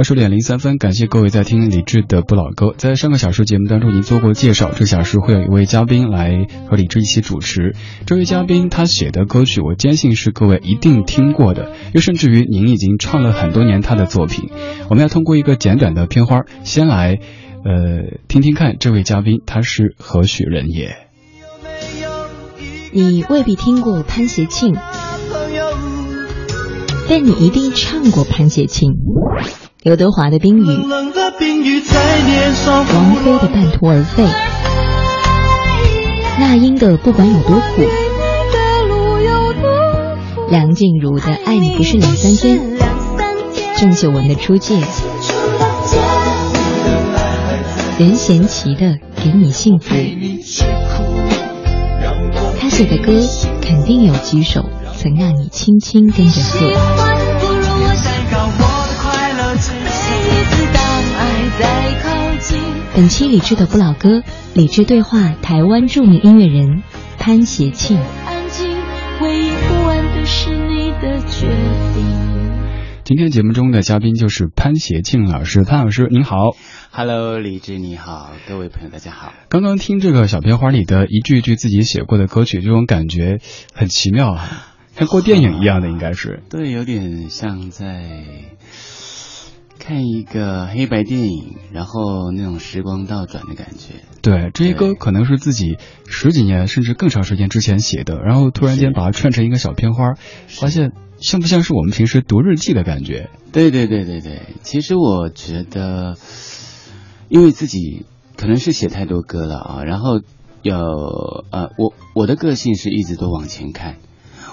二十点零三分，感谢各位在听李志的不老歌。在上个小时节目当中，您做过介绍，这小时会有一位嘉宾来和李志一起主持。这位嘉宾他写的歌曲，我坚信是各位一定听过的，又甚至于您已经唱了很多年他的作品。我们要通过一个简短的片花，先来呃听听看这位嘉宾他是何许人也。你未必听过潘协庆，但你一定唱过潘协庆。刘德华的《冰雨》，王菲的《半途而废》，那英的《不管有多苦》，梁静茹的《爱你不是两三天》，郑秀文的《出界》，任贤齐的《给你幸福》。他写的歌肯定有几首曾让你轻轻跟着和。本期理智的不老歌，理智对话台湾著名音乐人潘协庆。安静，回忆不完的是你的决定今天节目中的嘉宾就是潘协庆老师，潘老师您好，Hello，李智你好，各位朋友大家好。刚刚听这个小片花里的一句一句自己写过的歌曲，这种感觉很奇妙啊，像过电影一样的，应该是。对，有点像在。看一个黑白电影，然后那种时光倒转的感觉。对，这些歌可能是自己十几年甚至更长时间之前写的，然后突然间把它串成一个小片花，发现像不像是我们平时读日记的感觉？对对对对对，其实我觉得，因为自己可能是写太多歌了啊，然后有呃，我我的个性是一直都往前看，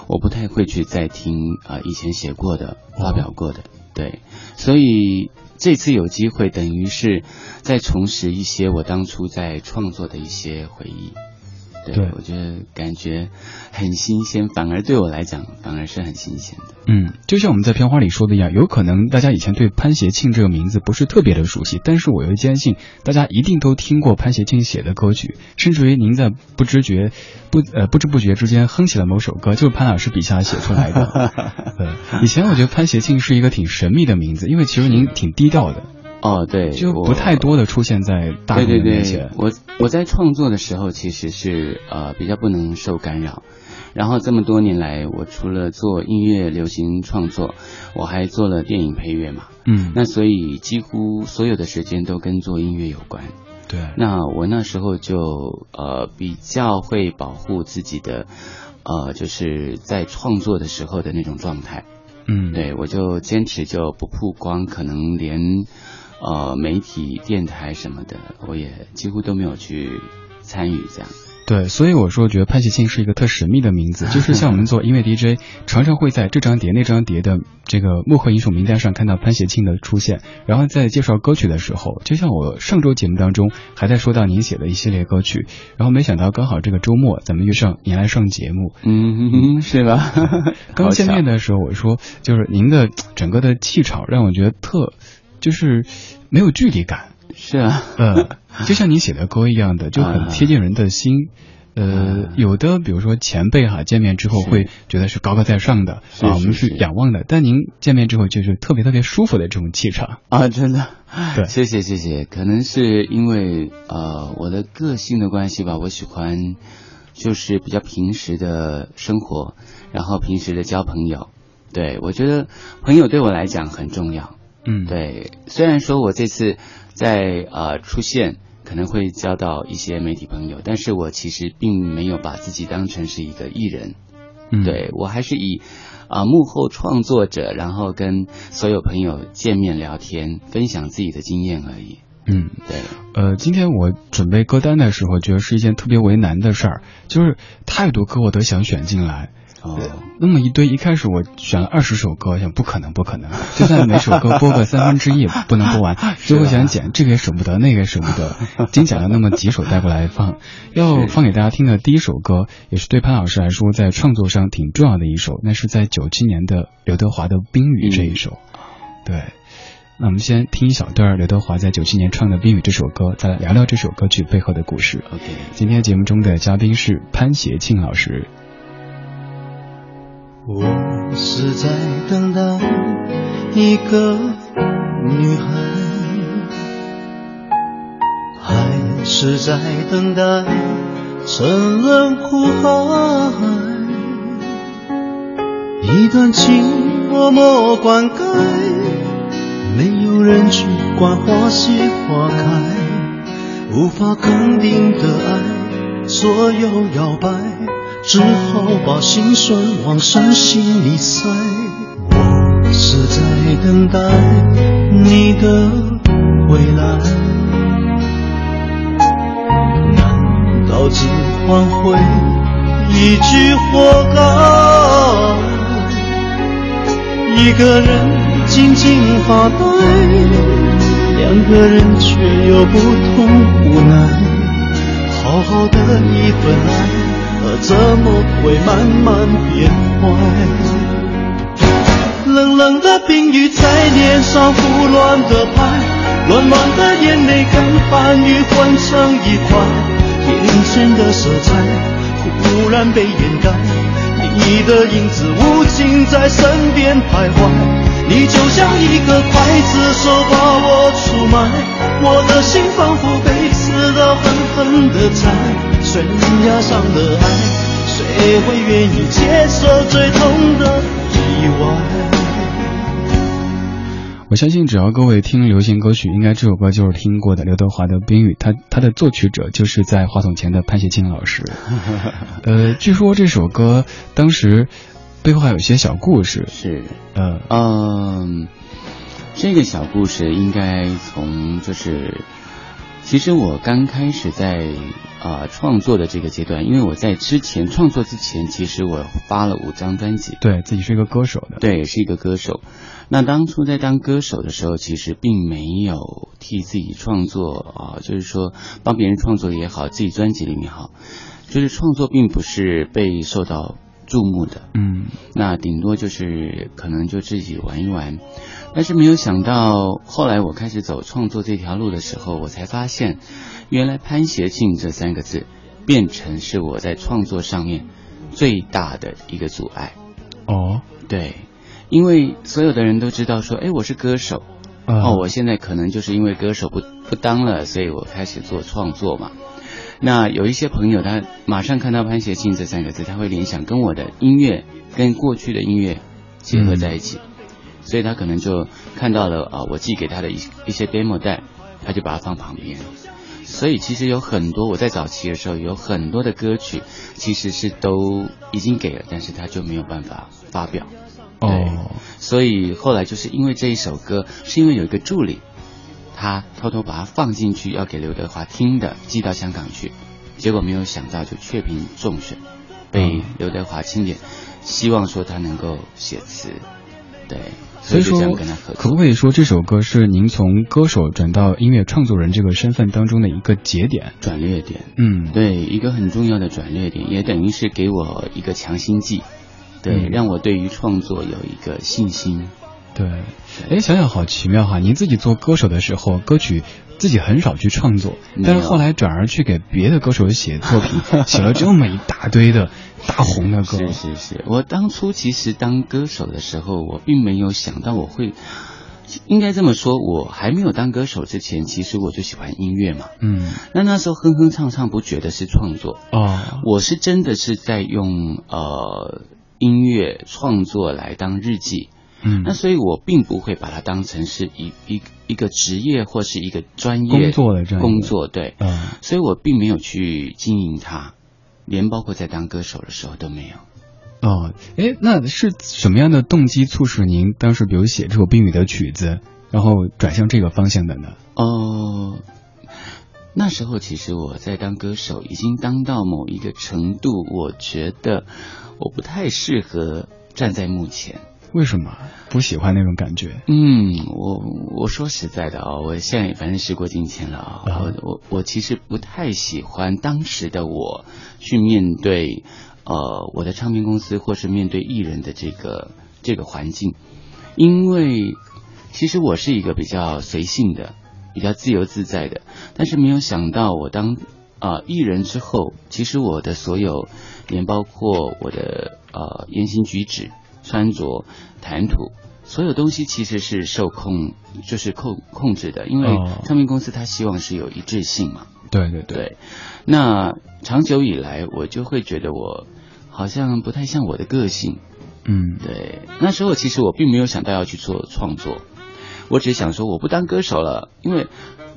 我不太会去再听啊以前写过的、发表过的。对，所以这次有机会，等于是再重拾一些我当初在创作的一些回忆。对，我觉得感觉很新鲜，反而对我来讲，反而是很新鲜的。嗯，就像我们在片花里说的一样，有可能大家以前对潘协庆这个名字不是特别的熟悉，但是我又坚信大家一定都听过潘协庆写的歌曲，甚至于您在不知觉、不呃不知不觉之间哼起了某首歌，就是潘老师笔下写出来的。以前我觉得潘协庆是一个挺神秘的名字，因为其实您挺低调的。哦，对，就不太多的出现在大众面前。我我在创作的时候其实是呃比较不能受干扰，然后这么多年来，我除了做音乐流行创作，我还做了电影配乐嘛。嗯，那所以几乎所有的时间都跟做音乐有关。对，那我那时候就呃比较会保护自己的呃就是在创作的时候的那种状态。嗯，对我就坚持就不曝光，可能连。呃，媒体、电台什么的，我也几乎都没有去参与这样。对，所以我说，觉得潘协庆是一个特神秘的名字，就是像我们做音乐 DJ，常常会在这张碟、那张碟的这个幕后英雄名单上看到潘协庆的出现。然后在介绍歌曲的时候，就像我上周节目当中还在说到您写的一系列歌曲，然后没想到刚好这个周末咱们遇上您来上节目，嗯，是吧？刚见面的时候我说，就是您的整个的气场让我觉得特。就是没有距离感，是啊，呃，就像你写的歌一样的，就很贴近人的心。呃，有的比如说前辈哈，见面之后会觉得是高高在上的啊，我们是。仰望的，但您见面之后就是特别特别舒服的这种气场。啊，真的。对，谢谢谢谢，可能是因为呃我的个性的关系吧，我喜欢就是比较平时的生活，然后平时的交朋友。对我觉得朋友对我来讲很重要。嗯，对，虽然说我这次在呃出现可能会交到一些媒体朋友，但是我其实并没有把自己当成是一个艺人，嗯，对我还是以啊幕后创作者，然后跟所有朋友见面聊天，分享自己的经验而已。嗯，对，呃，今天我准备歌单的时候，觉得是一件特别为难的事儿，就是太多歌我都想选进来。哦，那么一堆，一开始我选了二十首歌，想不可能，不可能，就算每首歌播个三分之一也不能播完，最后想剪，这个也舍不得，那个也舍不得，仅剪了那么几首带过来放。要放给大家听的第一首歌，也是对潘老师来说在创作上挺重要的一首，那是在九七年的刘德华的《冰雨》这一首。对，那我们先听一小段刘德华在九七年唱的《冰雨》这首歌，再来聊聊这首歌曲背后的故事。OK，今天节目中的嘉宾是潘协庆老师。我是在等待一个女孩，还是在等待沉沦苦海？一段情默默灌溉，没有人去管花谢花开，无法肯定的爱左右摇摆。只好把心酸往深心里塞。我是在等待你的回来，难道只换回一句活该？一个人静静发呆，两个人却有不同无奈。好好的一份爱。怎么会慢慢变坏？冷冷的冰雨在脸上胡乱的拍，暖暖的眼泪跟寒雨混成一块，眼前的色彩忽然被掩盖，你的影子无情在身边徘徊，你就像一个刽子手把我出卖，我的心仿佛被刺刀狠狠的宰。悬崖上的爱，谁会愿意接受最痛的意外？我相信，只要各位听流行歌曲，应该这首歌就是听过的刘德华的《冰雨》，他他的作曲者就是在话筒前的潘协庆老师。呃，据说这首歌当时背后还有一些小故事。是，呃，嗯，这个小故事应该从就是。其实我刚开始在啊、呃、创作的这个阶段，因为我在之前创作之前，其实我发了五张专辑，对自己是一个歌手的，对，是一个歌手。那当初在当歌手的时候，其实并没有替自己创作啊、呃，就是说帮别人创作也好，自己专辑里面也好，就是创作并不是被受到注目的，嗯，那顶多就是可能就自己玩一玩。但是没有想到，后来我开始走创作这条路的时候，我才发现，原来潘协庆这三个字，变成是我在创作上面最大的一个阻碍。哦，对，因为所有的人都知道说，哎，我是歌手，呃、哦，我现在可能就是因为歌手不不当了，所以我开始做创作嘛。那有一些朋友，他马上看到潘协庆这三个字，他会联想跟我的音乐跟过去的音乐结合在一起。嗯所以他可能就看到了啊，我寄给他的一一些 demo 带，他就把它放旁边。所以其实有很多我在早期的时候有很多的歌曲，其实是都已经给了，但是他就没有办法发表。哦，所以后来就是因为这一首歌，是因为有一个助理，他偷偷把它放进去要给刘德华听的，寄到香港去，结果没有想到就确评中选，被刘德华钦点，希望说他能够写词，对。所以说，可不可以说这首歌是您从歌手转到音乐创作人这个身份当中的一个节点、转捩点？嗯，对，一个很重要的转捩点，也等于是给我一个强心剂，对，嗯、让我对于创作有一个信心。对，哎，想想好奇妙哈！您自己做歌手的时候，歌曲自己很少去创作，但是后来转而去给别的歌手写作品，写了这么一大堆的大红的歌。是是是，我当初其实当歌手的时候，我并没有想到我会，应该这么说，我还没有当歌手之前，其实我就喜欢音乐嘛。嗯，那那时候哼哼唱唱不觉得是创作哦，我是真的是在用呃音乐创作来当日记。嗯，那所以我并不会把它当成是一一一个职业或是一个专业工作的这样工作，对，嗯，所以我并没有去经营它，连包括在当歌手的时候都没有。哦，哎，那是什么样的动机促使您当时比如写这首《冰雨》的曲子，然后转向这个方向的呢？哦，那时候其实我在当歌手，已经当到某一个程度，我觉得我不太适合站在幕前。为什么不喜欢那种感觉？嗯，我我说实在的啊，我现在反正时过境迁了啊，我我我其实不太喜欢当时的我去面对呃我的唱片公司或是面对艺人的这个这个环境，因为其实我是一个比较随性的。比较自由自在的，但是没有想到我当啊艺人之后，其实我的所有，连包括我的呃言行举止、穿着、谈吐，所有东西其实是受控，就是控控制的，因为唱片公司它希望是有一致性嘛。对对对。那长久以来，我就会觉得我好像不太像我的个性。嗯，对。那时候其实我并没有想到要去做创作。我只是想说，我不当歌手了，因为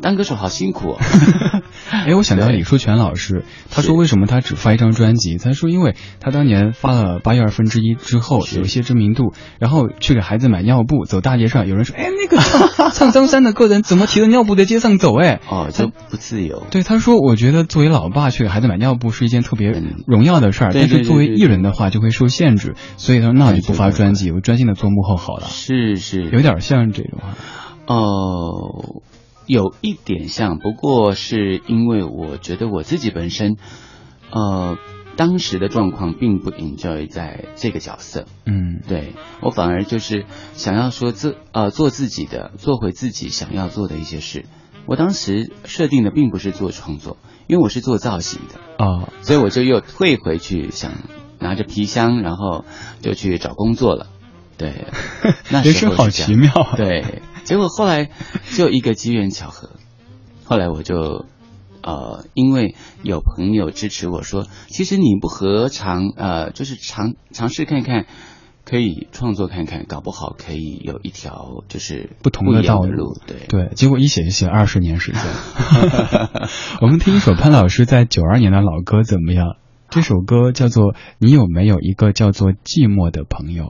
当歌手好辛苦。哎，我想到李书全老师，他说为什么他只发一张专辑？他说，因为他当年发了八月二分之一之后，有一些知名度，然后去给孩子买尿布，走大街上，有人说，哎，那个 唱张三的个人怎么提着尿布在街上走？哎，哦，就不自由。对，他说，我觉得作为老爸去给孩子买尿布是一件特别荣耀的事儿，但是作为艺人的话就会受限制，所以他说，那我就不发专辑，我专心的做幕后好了。是是，有点像这种。哦，有一点像，不过是因为我觉得我自己本身，呃，当时的状况并不 enjoy 在这个角色。嗯，对我反而就是想要说自呃做自己的，做回自己想要做的一些事。我当时设定的并不是做创作，因为我是做造型的啊，所以我就又退回去想拿着皮箱，然后就去找工作了。对，那 人生好奇妙。对。结果后来就一个机缘巧合，后来我就呃，因为有朋友支持我说，其实你不何尝呃，就是尝尝试看看，可以创作看看，搞不好可以有一条就是不同的道路。对对，结果一写就写二十年时间。我们听一首潘老师在九二年的老歌怎么样？这首歌叫做《你有没有一个叫做寂寞的朋友》。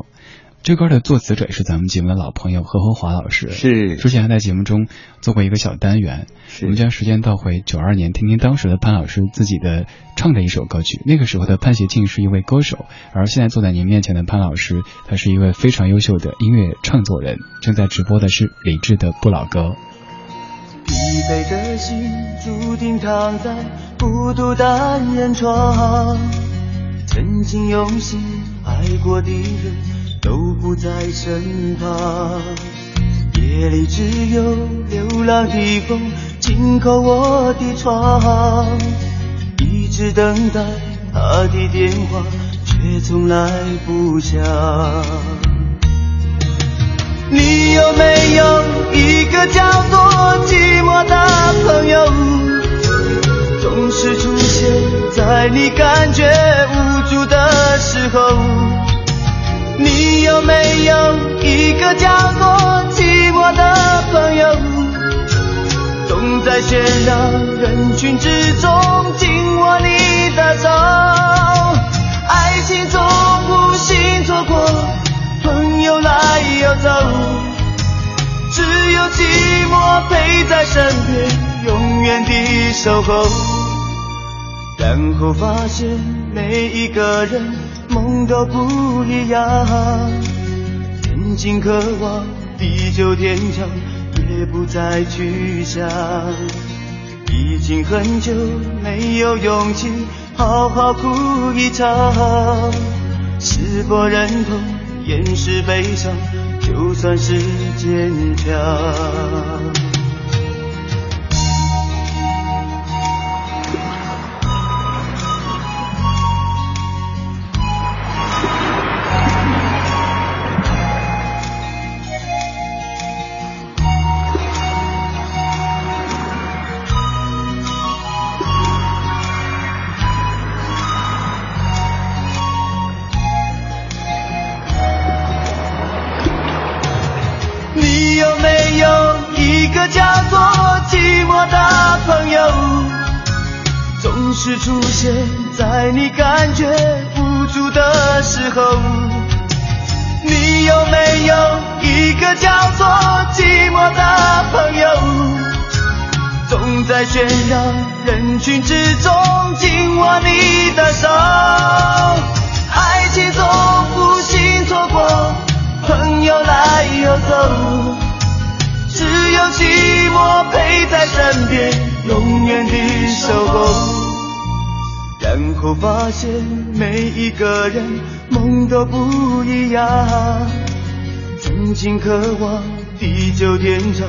这歌的作词者也是咱们节目的老朋友何和华老师，是之前还在节目中做过一个小单元。我们将时间倒回九二年，听听当时的潘老师自己的唱的一首歌曲。那个时候的潘协庆是一位歌手，而现在坐在您面前的潘老师，他是一位非常优秀的音乐创作人。正在直播的是李志的不老歌。疲惫的心注定躺在孤独单人床，曾经用心爱过的人。都不在身旁，夜里只有流浪的风轻叩我的窗，一直等待他的电话，却从来不响。你有没有一个叫做寂寞的朋友，总是出现在你感觉无助的时候？你有没有一个叫做寂寞的朋友，总在喧闹人群之中紧握你的手？爱情总无心错过，朋友来又走，只有寂寞陪在身边，永远的守候。然后发现每一个人。梦都不一样，曾经渴望地久天长，也不再去想。已经很久没有勇气好好哭一场，是否认同掩饰悲伤，就算是坚强？是出现在你感觉无助的时候，你有没有一个叫做寂寞的朋友，总在喧嚷人群之中紧握你的手。爱情总不幸错过，朋友来又走，只有寂寞陪在身边，永远的守候。然后发现每一个人梦都不一样，曾经渴望地久天长，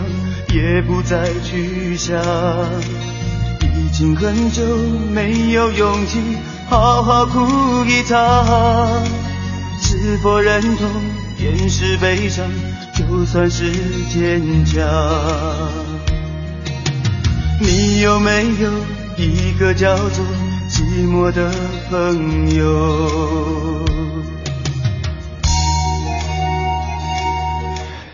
也不再去想。已经很久没有勇气好好哭一场，是否认同掩饰悲伤，就算是坚强？你有没有一个叫做？寂寞的朋友，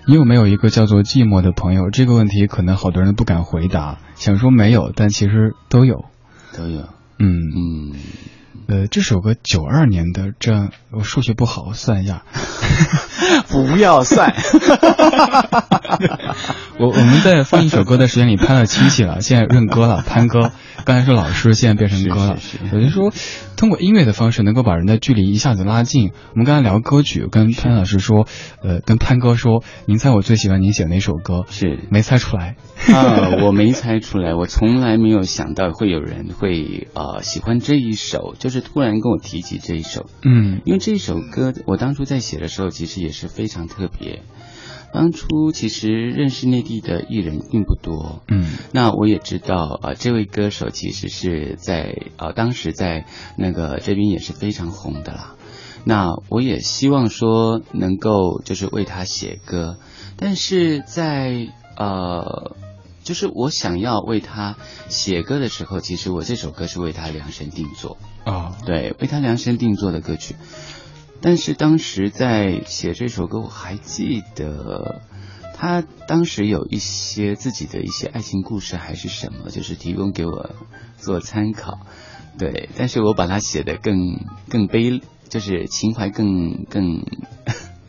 你有没有一个叫做寂寞的朋友？这个问题可能好多人不敢回答，想说没有，但其实都有，都有。嗯嗯，呃，这首歌九二年的，这我数学不好，算一下，不要算。我我们在放一首歌的时间里攀了亲戚了，现在认哥了，潘哥。刚才是老师，现在变成哥了。我就说，通过音乐的方式能够把人的距离一下子拉近。我们刚才聊歌曲，跟潘老师说，呃，跟潘哥说，您猜我最喜欢您写哪首歌？是没猜出来啊，我没猜出来，我从来没有想到会有人会呃喜欢这一首，就是突然跟我提起这一首。嗯，因为这首歌我当初在写的时候，其实也是非常特别。当初其实认识内地的艺人并不多，嗯，那我也知道啊，这位歌手其实是在啊当时在那个这边也是非常红的啦。那我也希望说能够就是为他写歌，但是在呃就是我想要为他写歌的时候，其实我这首歌是为他量身定做啊，对，为他量身定做的歌曲。但是当时在写这首歌，我还记得他当时有一些自己的一些爱情故事还是什么，就是提供给我做参考。对，但是我把它写的更更悲，就是情怀更更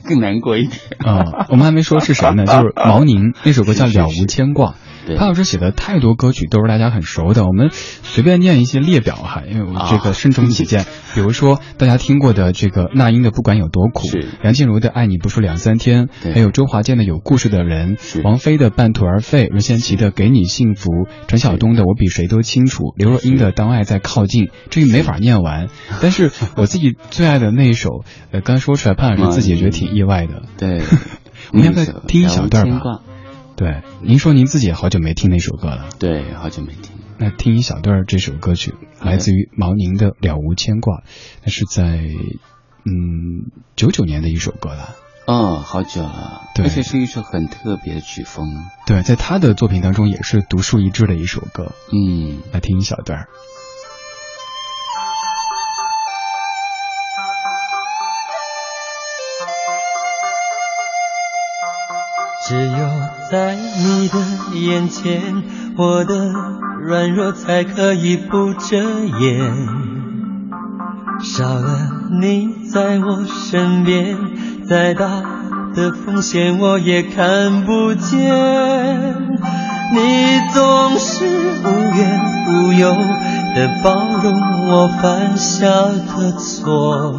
更难过一点。啊，我们还没说是谁呢，就是毛宁那首歌叫《了无牵挂》。潘老师写的太多歌曲都是大家很熟的，我们随便念一些列表哈，因为我这个慎重起见，比如说大家听过的这个那英的《不管有多苦》，梁静茹的《爱你不说两三天》，还有周华健的《有故事的人》，王菲的《半途而废》，任贤齐的《给你幸福》，陈晓东的《我比谁都清楚》，刘若英的《当爱在靠近》，这个没法念完。但是我自己最爱的那一首，呃，刚说出来，潘老师自己也觉得挺意外的。对，我们要不要听一小段吧？对，您说您自己好久没听那首歌了。对，好久没听。那听一小段这首歌曲，来自于毛宁的《了无牵挂》，那是在嗯九九年的一首歌了。哦，好久了。对，而且是一首很特别的曲风。对，在他的作品当中也是独树一帜的一首歌。嗯，来听一小段。只有在你的眼前，我的软弱才可以不遮掩。少了你在我身边，再大的风险我也看不见。你总是无怨无由的包容我犯下的错，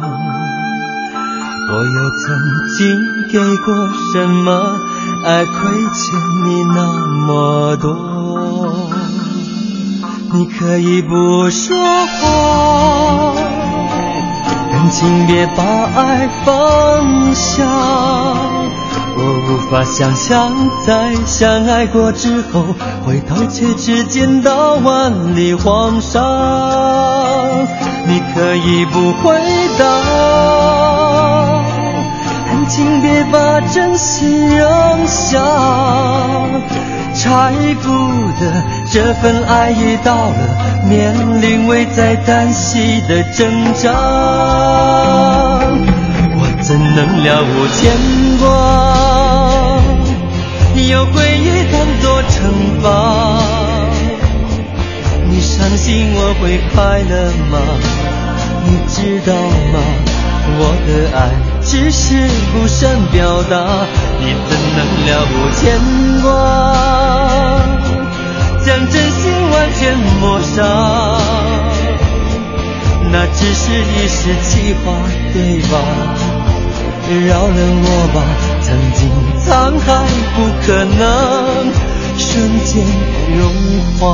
我又曾经给过什么？爱亏欠你那么多，你可以不说话，但请别把爱放下。我无法想象在相爱过之后，回头却只见到万里黄沙。你可以不回答。请别把真心扔下，拆不得这份爱已到了面临危在旦夕的挣扎，我怎能了无牵挂？有回忆当作惩罚，你伤心我会快乐吗？你知道吗？我的爱。只是不善表达，你怎能了无牵挂？将真心完全抹杀，那只是一时气话，对吧？饶了我吧，曾经沧海不可能瞬间融化。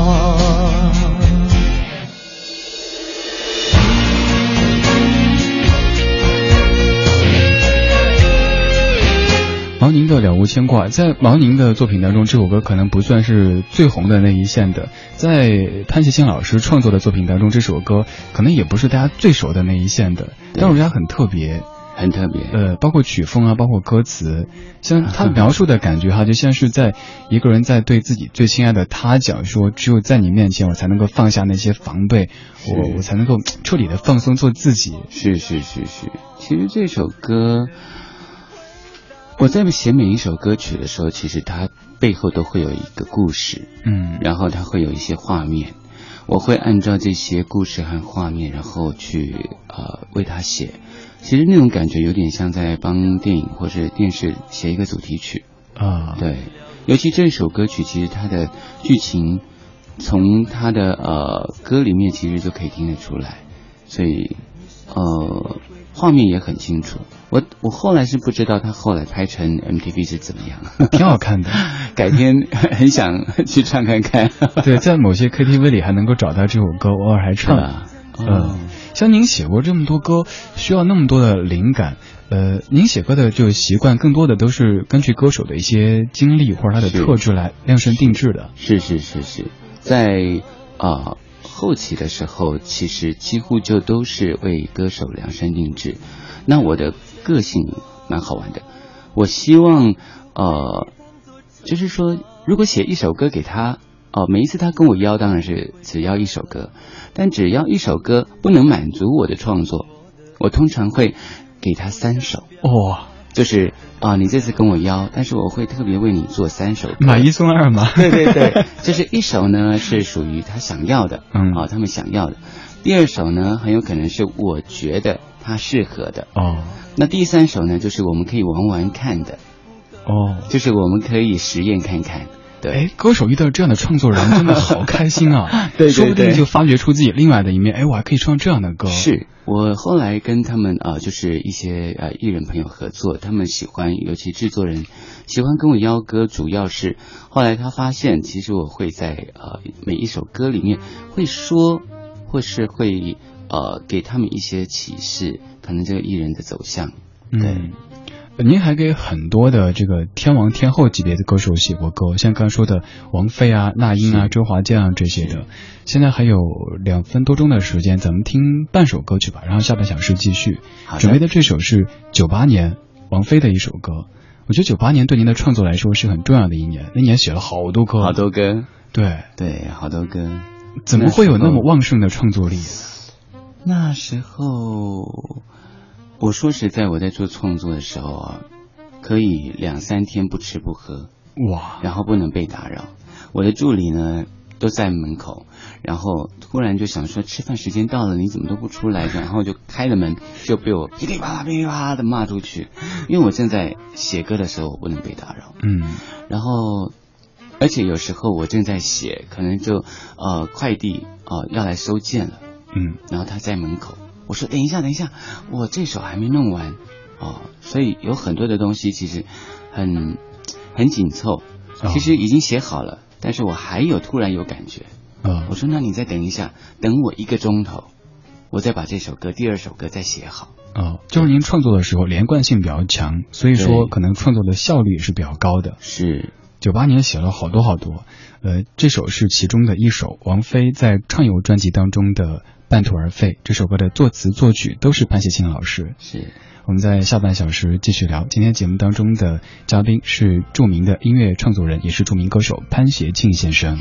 毛宁的了无牵挂，在毛宁的作品当中，这首歌可能不算是最红的那一线的。在潘协庆老师创作的作品当中，这首歌可能也不是大家最熟的那一线的，但我觉得很特别，很特别。呃，包括曲风啊，包括歌词，像他描述的感觉哈，就像是在一个人在对自己最亲爱的他讲说，只有在你面前，我才能够放下那些防备，我我才能够彻底的放松做自己。是是是是，其实这首歌。我在写每一首歌曲的时候，其实它背后都会有一个故事，嗯，然后它会有一些画面，我会按照这些故事和画面，然后去呃为它写。其实那种感觉有点像在帮电影或者电视写一个主题曲啊。对，尤其这首歌曲，其实它的剧情从它的呃歌里面其实就可以听得出来，所以呃。画面也很清楚，我我后来是不知道他后来拍成 MTV 是怎么样，挺好看的，改天很想去唱看看。对，在某些 KTV 里还能够找到这首歌，偶尔还唱。嗯，像您写过这么多歌，需要那么多的灵感，呃，您写歌的就习惯更多的都是根据歌手的一些经历或者他的特质来量身定制的。是是是是，在啊。后期的时候，其实几乎就都是为歌手量身定制。那我的个性蛮好玩的，我希望呃，就是说，如果写一首歌给他，哦，每一次他跟我要，当然是只要一首歌，但只要一首歌不能满足我的创作，我通常会给他三首。哇。就是啊，你这次跟我邀，但是我会特别为你做三首，买一送二嘛。对对对，就是一首呢是属于他想要的，嗯，啊，他们想要的。第二首呢，很有可能是我觉得他适合的，哦。那第三首呢，就是我们可以玩玩看的，哦，就是我们可以实验看看。对，哎，歌手遇到这样的创作人，真的好开心啊！对，说不定就发掘出自己另外的一面。哎，我还可以唱这样的歌。是我后来跟他们啊，就是一些呃艺人朋友合作，他们喜欢，尤其制作人喜欢跟我邀歌，主要是后来他发现，其实我会在呃每一首歌里面会说，或是会呃给他们一些启示，可能这个艺人的走向，对。您还给很多的这个天王天后级别的歌手写过歌，像刚说的王菲啊、那英啊、周华健啊这些的。现在还有两分多钟的时间，咱们听半首歌曲吧，然后下半小时继续。准备的这首是九八年王菲的一首歌。我觉得九八年对您的创作来说是很重要的一年，那年写了好多歌，好多歌。对对，好多歌。怎么会有那么旺盛的创作力？那时候。我说实在，我在做创作的时候啊，可以两三天不吃不喝，哇，然后不能被打扰。我的助理呢都在门口，然后突然就想说吃饭时间到了，你怎么都不出来？然后就开了门，就被我噼里啪啦噼里啪啦的骂出去，因为我正在写歌的时候，我不能被打扰。嗯，然后而且有时候我正在写，可能就呃快递啊要来收件了，嗯，然后他在门口。我说等一下，等一下，我这首还没弄完哦，所以有很多的东西其实很很紧凑，其实已经写好了，但是我还有突然有感觉，啊，我说那你再等一下，等我一个钟头，我再把这首歌第二首歌再写好。哦，就是您创作的时候连贯性比较强，所以说可能创作的效率也是比较高的。是，九八年写了好多好多，呃，这首是其中的一首，王菲在畅游专辑当中的。半途而废这首歌的作词作曲都是潘协庆老师。是，我们在下半小时继续聊。今天节目当中的嘉宾是著名的音乐创作人，也是著名歌手潘协庆先生。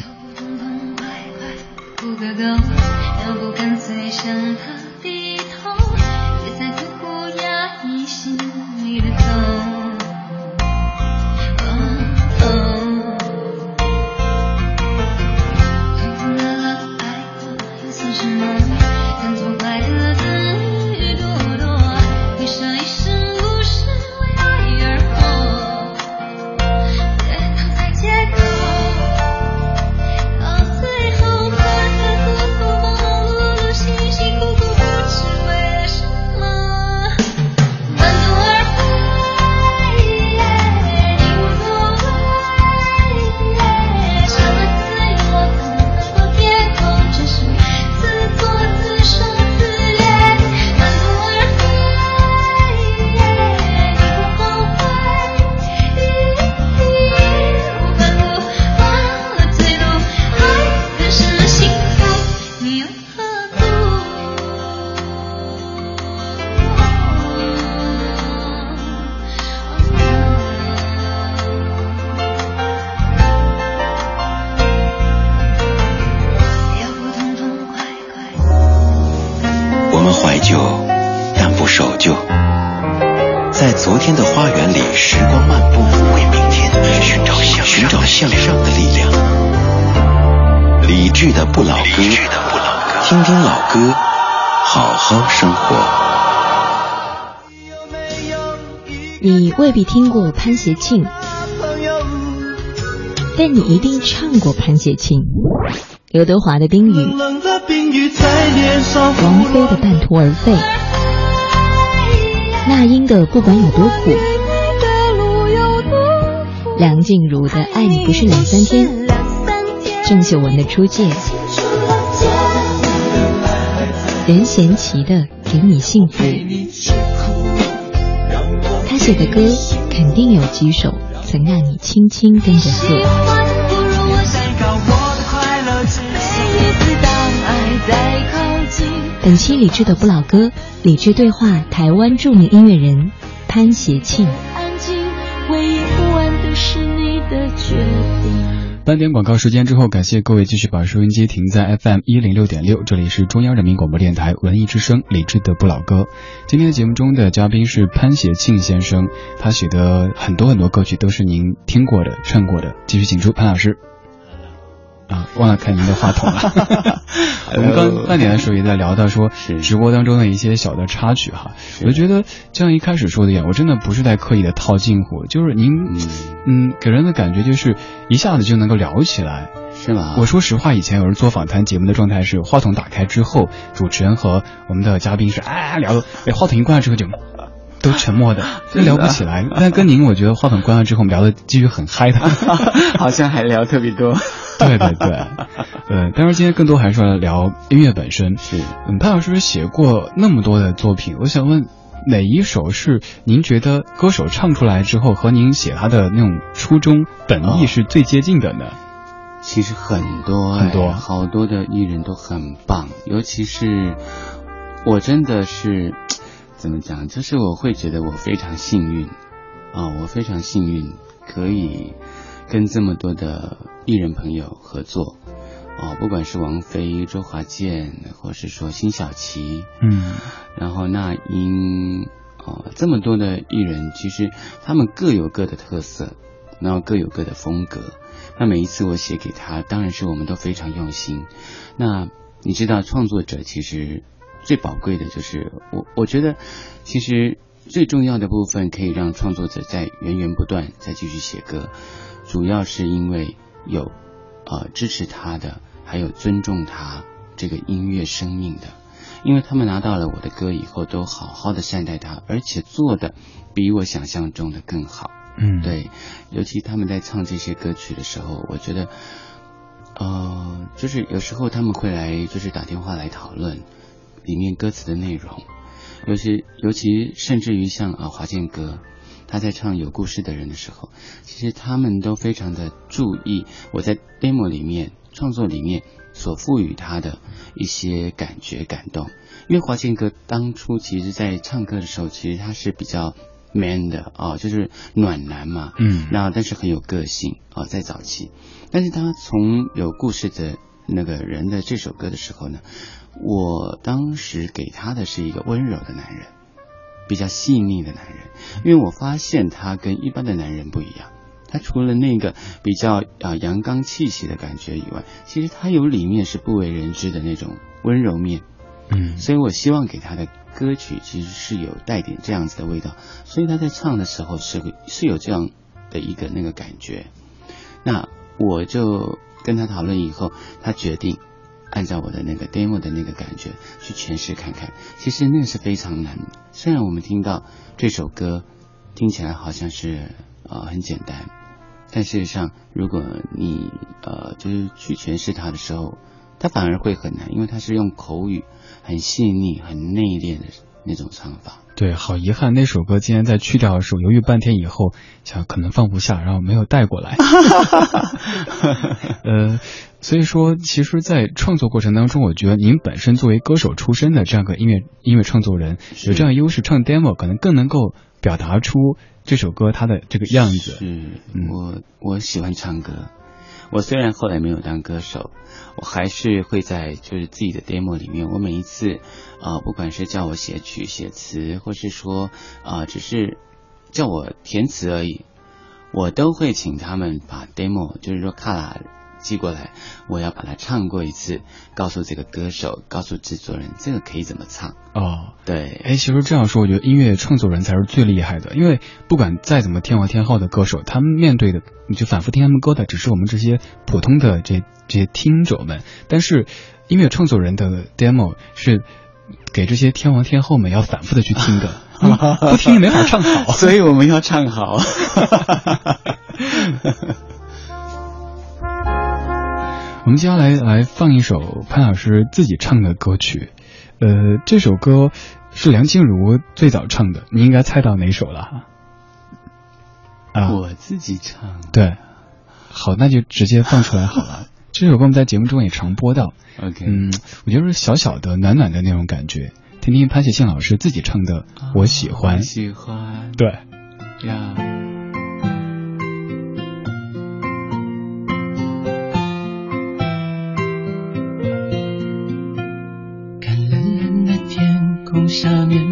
歌，好好生活。你未必听过潘协庆，但你一定唱过潘协庆。刘德华的《冰雨》，王菲的《半途而废》，那英的《不管有多苦》，梁静茹的《爱你不是两三天》，郑秀文的《出界》，任贤齐的《给你幸福》。他写的歌肯定有几首曾让你轻轻跟着做。本期理智的不老歌，理智对话台湾著名音乐人潘协庆。半点广告时间之后，感谢各位继续把收音机停在 FM 一零六点六，这里是中央人民广播电台文艺之声理智的不老歌。今天的节目中的嘉宾是潘协庆先生，他写的很多很多歌曲都是您听过的、唱过的。继续请出潘老师。啊，忘了开您的话筒了。我们刚半点的时候也在聊到说，直播当中的一些小的插曲哈。我就觉得，就像一开始说的一样，我真的不是在刻意的套近乎，就是您，嗯，给人的感觉就是一下子就能够聊起来，是吗？我说实话，以前有人做访谈节目的状态是，话筒打开之后，主持人和我们的嘉宾是哎聊，哎话筒一关了之后就。都沉默的，就聊不起来。但跟您，我觉得话筒关了之后，我们聊的继续很嗨的，好像还聊特别多。对对对，呃，当然今天更多还是要聊音乐本身。是，嗯，潘老师写过那么多的作品，我想问，哪一首是您觉得歌手唱出来之后和您写他的那种初衷本意是最接近的呢？其实很多很多，好多的艺人都很棒，尤其是我真的是。怎么讲？就是我会觉得我非常幸运啊，我非常幸运可以跟这么多的艺人朋友合作哦，不管是王菲、周华健，或是说辛晓琪，嗯，然后那英哦，这么多的艺人，其实他们各有各的特色，然后各有各的风格。那每一次我写给他，当然是我们都非常用心。那你知道，创作者其实。最宝贵的就是我，我觉得其实最重要的部分可以让创作者在源源不断再继续写歌，主要是因为有呃支持他的，还有尊重他这个音乐生命的，因为他们拿到了我的歌以后，都好好的善待他，而且做的比我想象中的更好。嗯，对，尤其他们在唱这些歌曲的时候，我觉得呃，就是有时候他们会来，就是打电话来讨论。里面歌词的内容，尤其尤其甚至于像啊华健哥，他在唱有故事的人的时候，其实他们都非常的注意我在 demo 里面创作里面所赋予他的一些感觉感动。因为华健哥当初其实在唱歌的时候，其实他是比较 man 的哦，就是暖男嘛，嗯，那但是很有个性啊，在早期，但是他从有故事的那个人的这首歌的时候呢。我当时给他的是一个温柔的男人，比较细腻的男人，因为我发现他跟一般的男人不一样，他除了那个比较啊阳刚气息的感觉以外，其实他有里面是不为人知的那种温柔面，嗯，所以我希望给他的歌曲其实是有带点这样子的味道，所以他在唱的时候是是有这样的一个那个感觉，那我就跟他讨论以后，他决定。按照我的那个 demo 的那个感觉去诠释看看，其实那是非常难。虽然我们听到这首歌听起来好像是呃很简单，但事实上，如果你呃就是去诠释它的时候，它反而会很难，因为它是用口语很细腻、很内敛的那种唱法。对，好遗憾，那首歌今天在去掉的时候，犹豫半天以后，想可能放不下，然后没有带过来。呃。所以说，其实，在创作过程当中，我觉得您本身作为歌手出身的这样个音乐音乐创作人，有这样优势，唱 demo 可能更能够表达出这首歌它的这个样子。是，我我喜欢唱歌，我虽然后来没有当歌手，我还是会在就是自己的 demo 里面，我每一次啊、不管是叫我写曲写词，或是说啊、只是叫我填词而已，我都会请他们把 demo，就是说卡拉寄过来，我要把它唱过一次，告诉这个歌手，告诉制作人，这个可以怎么唱。哦，对，哎，其实这样说，我觉得音乐创作人才是最厉害的，因为不管再怎么天王天后的歌手，他们面对的，你就反复听他们歌的，只是我们这些普通的这这些听者们，但是音乐创作人的 demo 是给这些天王天后们要反复的去听的，嗯不听也没法唱好。所以我们要唱好。我们接下来来放一首潘老师自己唱的歌曲，呃，这首歌是梁静茹最早唱的，你应该猜到哪首了哈？啊，我自己唱。对，好，那就直接放出来好了。这首歌我们在节目中也常播到，OK，嗯，我觉得是小小的、暖暖的那种感觉。听听潘写信老师自己唱的《我喜欢我》，喜欢。对，呀。下面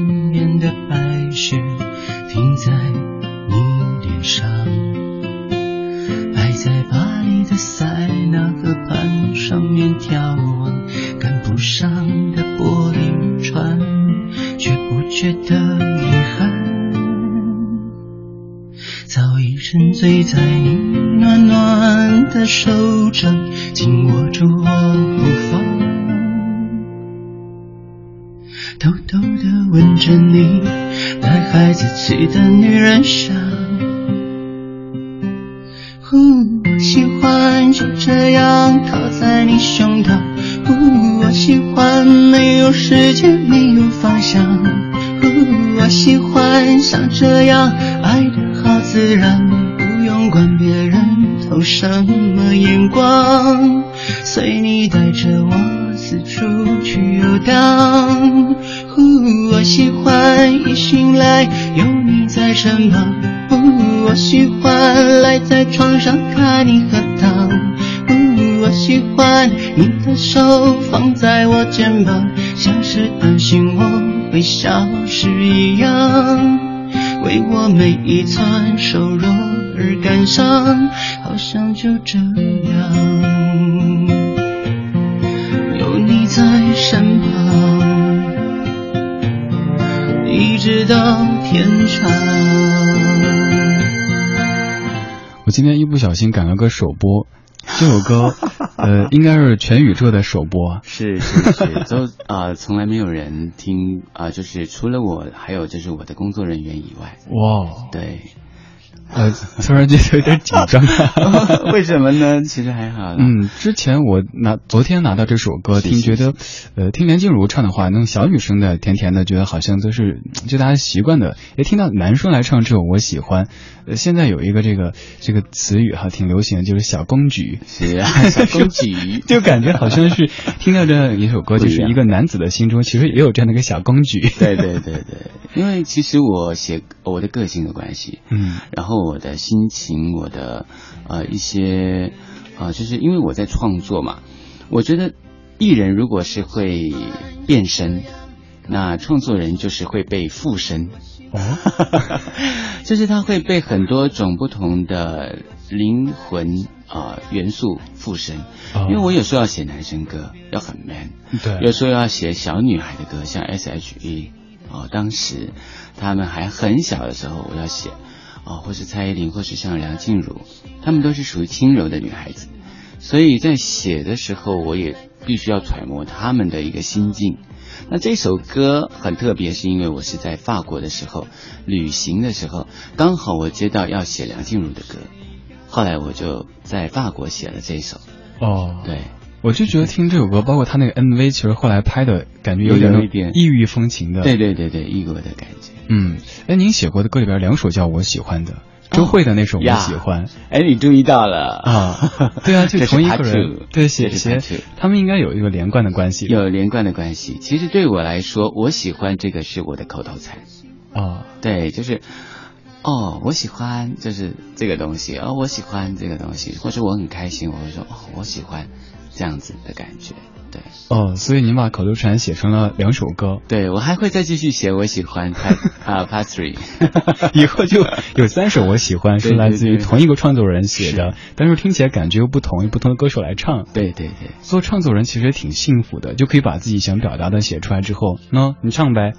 自然，不用管别人投什么眼光，随你带着我四处去游荡。呼，我喜欢一醒来有你在身旁。呼，我喜欢赖在床上看你喝汤。呼，我喜欢你的手放在我肩膀，像是担心我会消失一样。为我每一寸瘦弱而感伤，好像就这样有你在身旁，一直到天长。我今天一不小心赶了个首播，这首歌，呃，应该是全宇宙的首播。是是是，都 啊、从来没有人听啊、就是除了我，还有就是我的工作人员以外，哇，对，呃，突然觉得有点紧张。为什么呢？其实还好，嗯，之前我拿昨天拿到这首歌听，觉得，呃，听梁静茹唱的话，那种小女生的甜甜的，觉得好像都是就大家习惯的。也听到男生来唱这首我喜欢，呃，现在有一个这个这个词语哈，挺流行的，就是小公举。是啊，小公举 就感觉好像是听到这样一首歌，就是一个男子的心中其实也有这样的一个小公举。对对对对，因为其实我写我的个性的关系，嗯然后我的心情，我的呃一些啊、就是因为我在创作嘛，我觉得艺人如果是会变身，那创作人就是会被附身，哦，就是他会被很多种不同的灵魂啊、元素附身。哦因为我有时候要写男生歌，要很 man，对。有时候要写小女孩的歌，像 S.H.E 哦，当时他们还很小的时候，我要写哦，或是蔡依林，或是像梁静茹，她们都是属于轻柔的女孩子，所以在写的时候，我也必须要揣摩她们的一个心境。那这首歌很特别，是因为我是在法国的时候旅行的时候，刚好我接到要写梁静茹的歌，后来我就在法国写了这首。哦，对，我就觉得听这首歌，包括他那个 MV，其实后来拍的感觉有点异域风情的。对对对对，异国的感觉。嗯，哎，您写过的歌里边两首叫我喜欢的，周慧的那首我呀喜欢哎，你注意到了啊，对啊，就是同一个人对，写写他们应该有一个连贯的关系。有连贯的关系。其实对我来说，我喜欢这个是我的口头禅。啊，对，就是哦，我喜欢就是这个东西，哦，我喜欢这个东西，或者我很开心，我会说哦，我喜欢这样子的感觉。对，哦，所以您把口头禅写成了两首歌。对，我还会再继续写。我喜欢 Part 啊 Part Three，以后就有三首我喜欢，是来自于同一个创作人写的，但是听起来感觉又不同，由不同的歌手来唱。对对对，做创作人其实也挺幸福的，就可以把自己想表达的写出来之后，喏，你唱呗。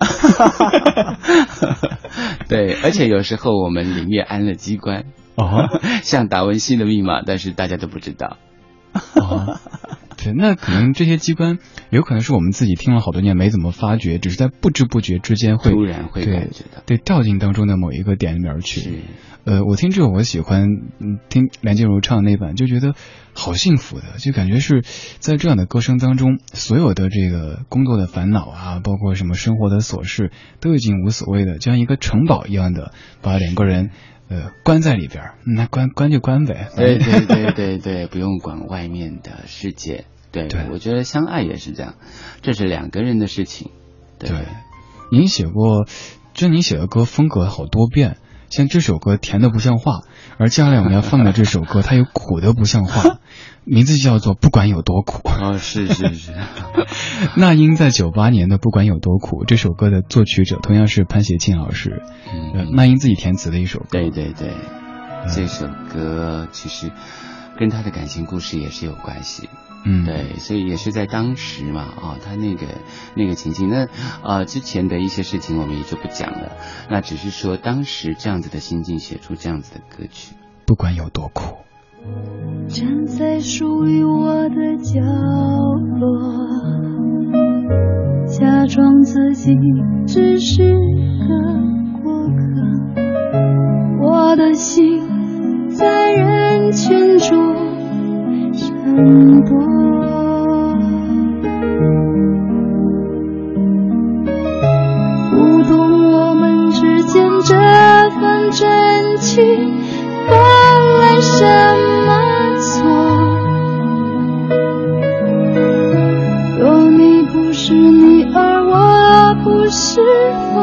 对，而且有时候我们里面安了机关，哦，像达文西的密码，但是大家都不知道。啊，对，那可能这些机关有可能是我们自己听了好多年没怎么发觉，只是在不知不觉之间会突然会感觉到，对，掉进当中的某一个点里面去。是，呃，我听这首我喜欢，嗯，听梁静茹唱那版就觉得好幸福的，就感觉是在这样的歌声当中，所有的这个工作的烦恼啊，包括什么生活的琐事，都已经无所谓的，像一个城堡一样的把两个人。呃，关在里边那关关就关呗。对对对对对，不用管外面的世界。对，我觉得相爱也是这样，这是两个人的事情。对，您写过，就您写的歌风格好多变，像这首歌甜的不像话，而接下来我们要放的这首歌，它又苦的不像话。名字叫做不管有多苦哦，是是是。那英在九八年的不管有多苦这首歌的作曲者同样是潘协庆老师，嗯，那英自己填词的一首歌。对对对，这首歌其实跟他的感情故事也是有关系，嗯，对，所以也是在当时嘛，啊，他那个那个情境，那啊之前的一些事情我们也就不讲了，那只是说当时这样子的心境写出这样子的歌曲，不管有多苦。站在属于我的角落，假装自己只是个过客。我的心在人群中很多，不懂我们之间这份真情。换来什么错？若你不是你，而我不是我，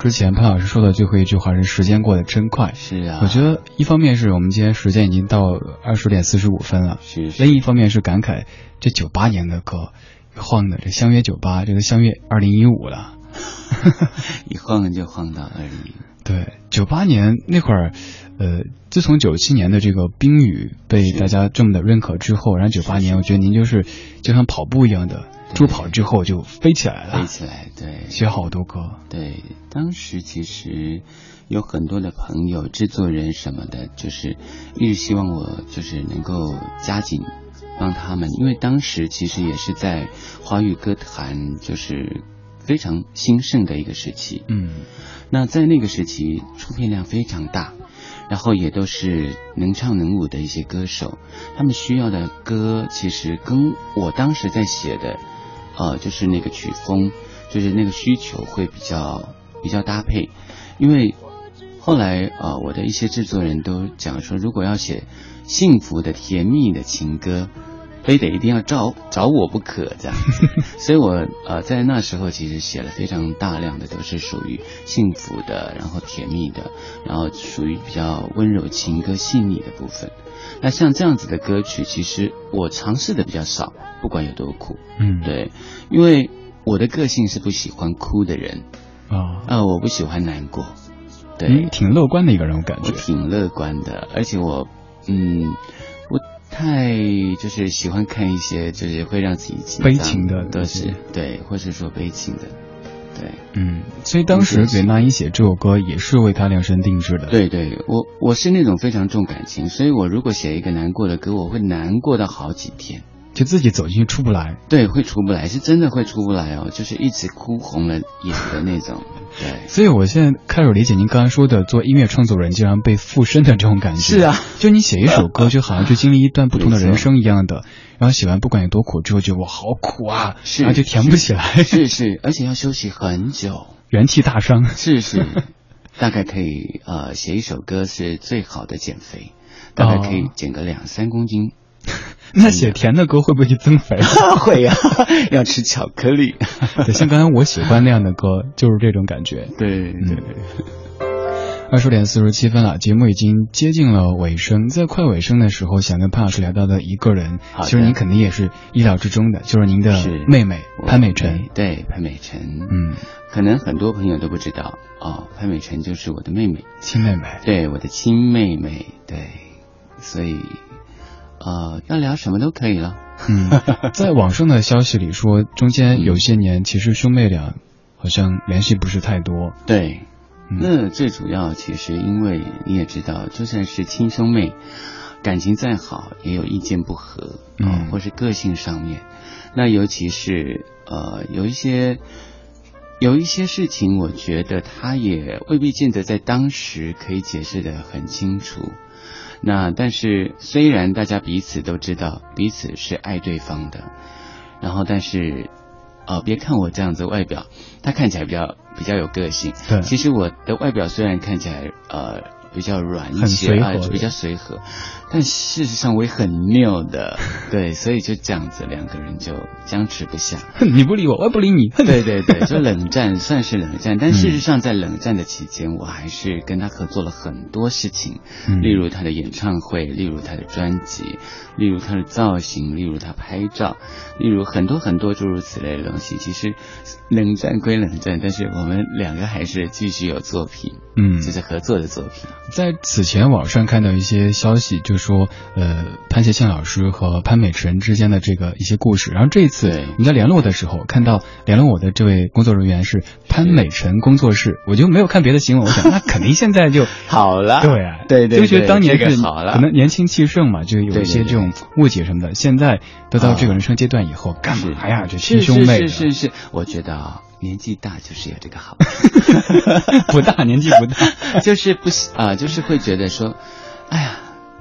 之前，潘老师说的最后一句话是“时间过得真快”。是啊，我觉得一方面是我们今天时间已经到二十点四十五分了，是；另一方面是感慨这九八年的歌，晃的这相约九八，这个相约二零一五了，一晃就晃到二零一五。对，九八年那会儿，呃，自从九七年的这个冰雨被大家这么的认可之后，然后九八年，我觉得您就是就像跑步一样的。助跑之后就飞起来了，飞起来，对，写好多歌。对，当时其实有很多的朋友、制作人什么的，就是一直希望我就是能够加紧帮他们，因为当时其实也是在华语歌坛就是非常兴盛的一个时期。嗯，那在那个时期出片量非常大，然后也都是能唱能舞的一些歌手，他们需要的歌其实跟我当时在写的。呃，就是那个曲风，就是那个需求会比较比较搭配，因为后来呃，我的一些制作人都讲说，如果要写幸福的甜蜜的情歌，非得一定要找找我不可这样子，所以我呃在那时候其实写了非常大量的都是属于幸福的，然后甜蜜的，然后属于比较温柔情歌细腻的部分。那像这样子的歌曲，其实我尝试的比较少，不管有多苦，嗯，对，因为我的个性是不喜欢哭的人，啊，啊，我不喜欢难过，对，你挺乐观的一个人，我感觉。我挺乐观的，而且我，嗯，不太就是喜欢看一些就是会让自己悲情的都是对，或者说悲情的，对，嗯，所以当时给那英写这首歌也是为他量身定制的。对，对我我是那种非常重感情，所以我如果写一个难过的歌，我会难过到好几天。就自己走进去出不来，对，会出不来，是真的会出不来哦，就是一直哭红了眼的那种，对。所以我现在开始理解您刚才说的，做音乐创作人竟然被附身的这种感觉。是啊，就你写一首歌，就好像去经历一段不同的人生一样的，然后写完不管有多苦之后，就我好苦啊，是，然后就填不起来。是是，而且要休息很久，元气大伤。是是，大概可以呃写一首歌是最好的减肥，大概可以减个两三公斤。那写甜的歌会不会去增肥？会呀，要吃巧克力。对，像刚才我喜欢那样的歌，就是这种感觉。对对。二十点四十七分了，节目已经接近了尾声，在快尾声的时候，想跟潘老师聊到的一个人，其实您肯定也是意料之中的，就是您的妹妹潘美辰。对，潘美辰。嗯，可能很多朋友都不知道哦，潘美辰就是我的妹妹，亲妹妹。对，我的亲妹妹。对，所以。呃，要聊什么都可以了。嗯，在网上的消息里说，中间有些年其实兄妹俩好像联系不是太多。对，那最主要其实因为你也知道，就算是亲兄妹，感情再好也有意见不合，嗯，或是个性上面。那尤其是呃，有一些有一些事情，我觉得他也未必见得在当时可以解释的很清楚。那但是虽然大家彼此都知道彼此是爱对方的，然后但是，哦，别看我这样子外表，他看起来比较比较有个性。对，其实我的外表虽然看起来呃。比较软一些啊，比较随和，但事实上我也很拗的，对，所以就这样子，两个人就僵持不下。你不理我，我也不理你。对对对，就冷战，算是冷战。但事实上，在冷战的期间，我还是跟他合作了很多事情，例如他的演唱会，例如他的专辑，例如他的造型，例如他拍照，例如很多很多诸如此类的东西。其实冷战归冷战，但是我们两个还是继续有作品，嗯，就是合作的作品。在此前，网上看到一些消息，就说，呃，潘协庆老师和潘美辰之间的这个一些故事。然后这一次你在联络的时候，看到联络我的这位工作人员是潘美辰工作室，我就没有看别的新闻，我想那肯定现在就 好了。对啊，对对，就觉得当年是好了，可能年轻气盛嘛，就有一些这种误解什么的。现在得到这个人生阶段以后，干嘛呀？这亲兄妹。是是是，我觉得啊。年纪大就是有这个好，不大年纪不大，就是不啊，就是会觉得说，哎呀，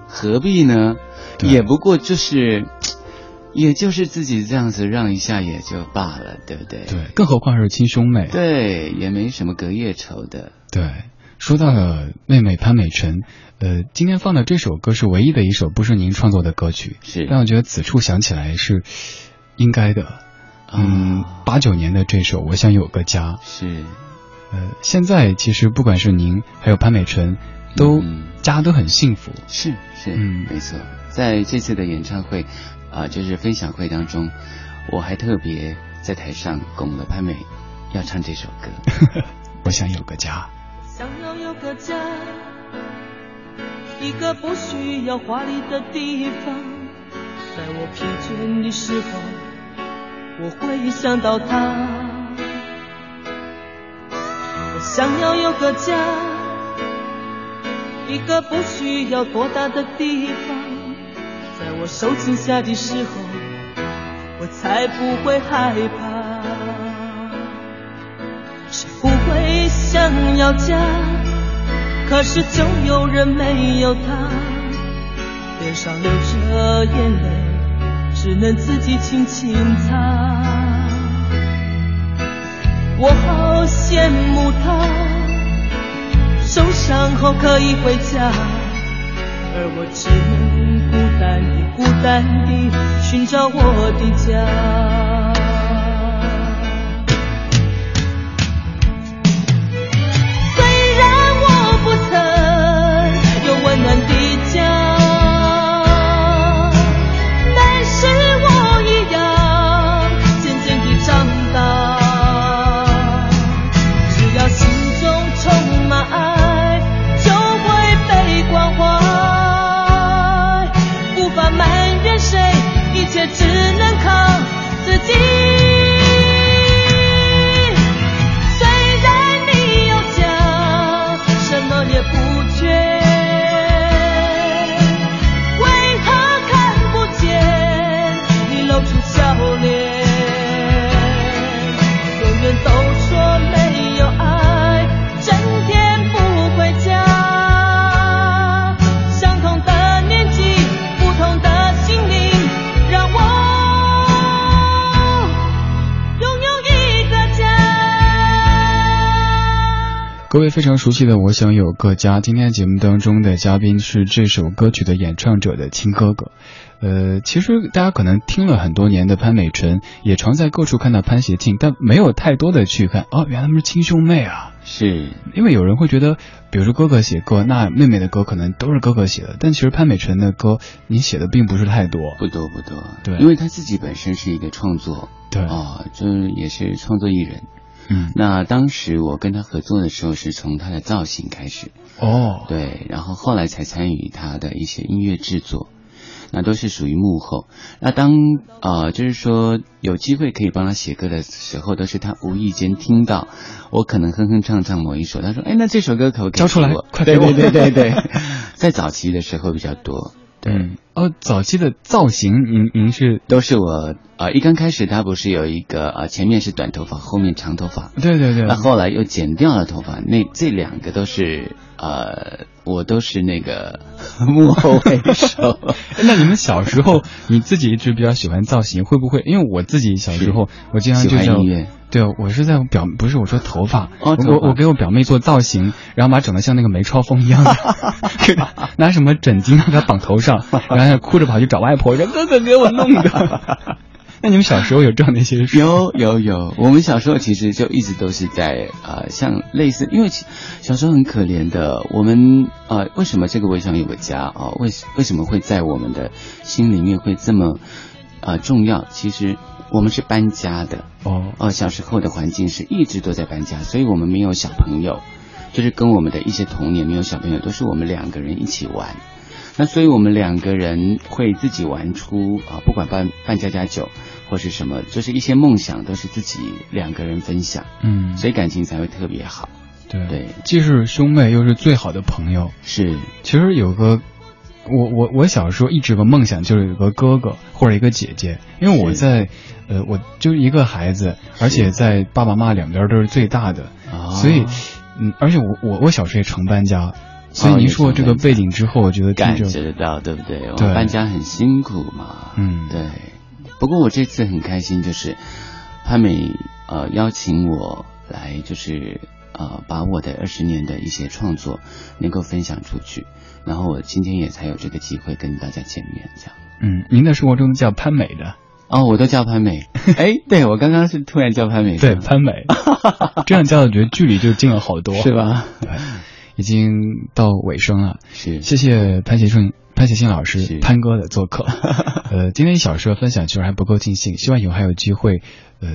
何必呢？也不过就是，也就是自己这样子让一下也就罢了，对不对？对，更何况是亲兄妹，对，也没什么隔夜仇的。对，说到了妹妹潘美辰，呃，今天放的这首歌是唯一的一首不是您创作的歌曲，是，但我觉得此处想起来是 应该的。嗯，八九年的这首《我想有个家》是，呃，现在其实不管是您还有潘美辰，都家都很幸福。是是，嗯，没错。在这次的演唱会啊，就是分享会当中，我还特别在台上拱了潘美，要唱这首歌。我想有个家。想要有个家，一个不需要华丽的地方，在我疲倦的时候。我会想到他，我想要有个家，一个不需要多大的地方，在我受惊吓的时候，我才不会害怕。谁不会想要家？可是就有人没有他，脸上流着眼泪。只能自己轻轻擦。我好羡慕他，受伤后可以回家，而我只能孤单地、孤单地寻找我的家。位非常熟悉的《我想有个家》，今天节目当中的嘉宾是这首歌曲的演唱者的亲哥哥。呃，其实大家可能听了很多年的潘美辰，也常在各处看到潘协庆，但没有太多的去看。哦，原来他们是亲兄妹啊！是因为有人会觉得，比如说哥哥写歌，那妹妹的歌可能都是哥哥写的，但其实潘美辰的歌你写的并不是太多，不多不多。对，因为他自己本身是一个创作，对啊，就是也是创作艺人。嗯，那当时我跟他合作的时候，是从他的造型开始。哦，对，然后后来才参与他的一些音乐制作。那都是属于幕后。那当呃，就是说有机会可以帮他写歌的时候，都是他无意间听到我可能哼哼唱唱某一首，他说：“哎，那这首歌可不可以交出来？快对对对对对，在早期的时候比较多。对哦，早期的造型，您您是都是我啊，一刚开始他不是有一个啊，前面是短头发，后面长头发。对对对。那后来又剪掉了头发，那这两个都是呃。我都是那个幕后黑手。那你们小时候，你自己一直比较喜欢造型，会不会？因为我自己小时候，我经常就叫，对，我是在表，不是我说头发，我我给我表妹做造型，然后把整的像那个梅超风一样的，拿什么枕巾给她绑头上，然后哭着跑去找外婆，说哥哥给我弄的。那你们小时候有这样的一些事？有有有，我们小时候其实就一直都是在啊，像类似，因为小时候很可怜的，我们啊，为什么这个我想有个家啊？为为什么会在我们的心里面会这么啊重要？其实我们是搬家的哦哦，小时候的环境是一直都在搬家，所以我们没有小朋友，就是跟我们的一些童年没有小朋友，都是我们两个人一起玩。那所以我们两个人会自己玩出啊，不管办办家家酒或是什么，就是一些梦想都是自己两个人分享，嗯，所以感情才会特别好。对。对，既是兄妹又是最好的朋友。是，其实有个我我我小时候一直有个梦想，就是有个哥哥或者一个姐姐，因为我在呃我就一个孩子，而且在爸爸妈妈两边都是最大的，所以嗯，而且我我我小时候也常搬家。所以您说这个背景之后，我觉得感觉得到，对不对？我们，搬家很辛苦嘛。嗯，对。不过我这次很开心，就是潘美呃邀请我来，就是呃把我的二十年的一些创作能够分享出去，然后我今天也才有这个机会跟大家见面，这样。嗯，您的生活中叫潘美的哦，我都叫潘美。哎，对我刚刚是突然叫潘美，对潘美，这样叫我觉得距离就近了好多，是吧？对。已经到尾声了，是谢谢潘协顺、潘协信老师、潘哥的做客。呃，今天一小时的分享其实还不够尽兴，希望以后还有机会，呃，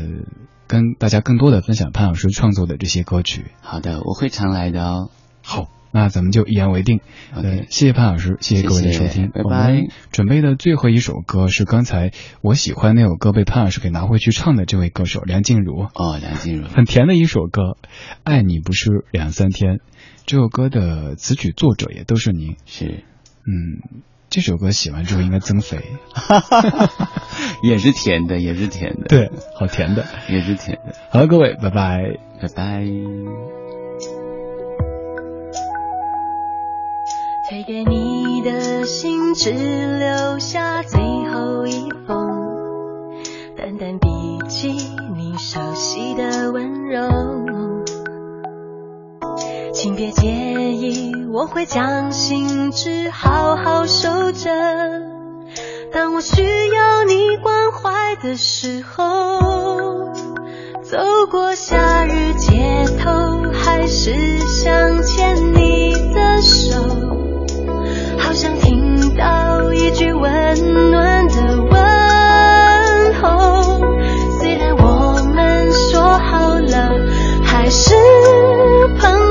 跟大家更多的分享潘老师创作的这些歌曲。好的，我会常来的哦。好，那咱们就一言为定。呃，谢谢潘老师，谢谢各位的收听，拜拜。准备的最后一首歌是刚才我喜欢那首歌被潘老师给拿回去唱的这位歌手梁静茹。哦，梁静茹，很甜的一首歌，《爱你不是两三天》。这首歌的词曲作者也都是您，是，嗯，这首歌写完之后应该增肥，也是甜的，也是甜的，对，好甜的，也是甜的。好了，各位，拜拜，拜拜。推给你的信只留下最后一封，淡淡笔记你熟悉的温柔。请别介意，我会将心纸好好收着。当我需要你关怀的时候，走过夏日街头，还是想牵你的手。好想听到一句温暖的问候，虽然我们说好了还是朋友。